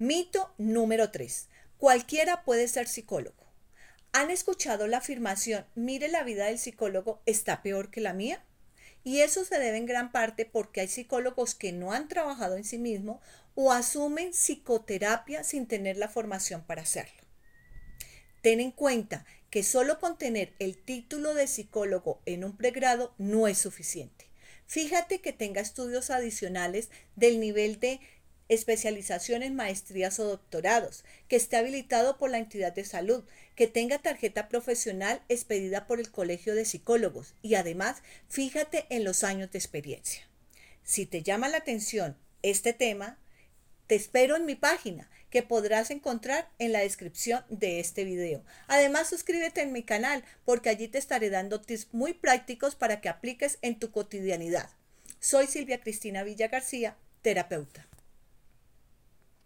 Mito número 3. Cualquiera puede ser psicólogo. ¿Han escuchado la afirmación, mire la vida del psicólogo está peor que la mía? Y eso se debe en gran parte porque hay psicólogos que no han trabajado en sí mismos o asumen psicoterapia sin tener la formación para hacerlo. Ten en cuenta que solo con tener el título de psicólogo en un pregrado no es suficiente. Fíjate que tenga estudios adicionales del nivel de especialización en maestrías o doctorados, que esté habilitado por la entidad de salud, que tenga tarjeta profesional expedida por el Colegio de Psicólogos y además fíjate en los años de experiencia. Si te llama la atención este tema, te espero en mi página que podrás encontrar en la descripción de este video. Además, suscríbete en mi canal porque allí te estaré dando tips muy prácticos para que apliques en tu cotidianidad. Soy Silvia Cristina Villa García, terapeuta.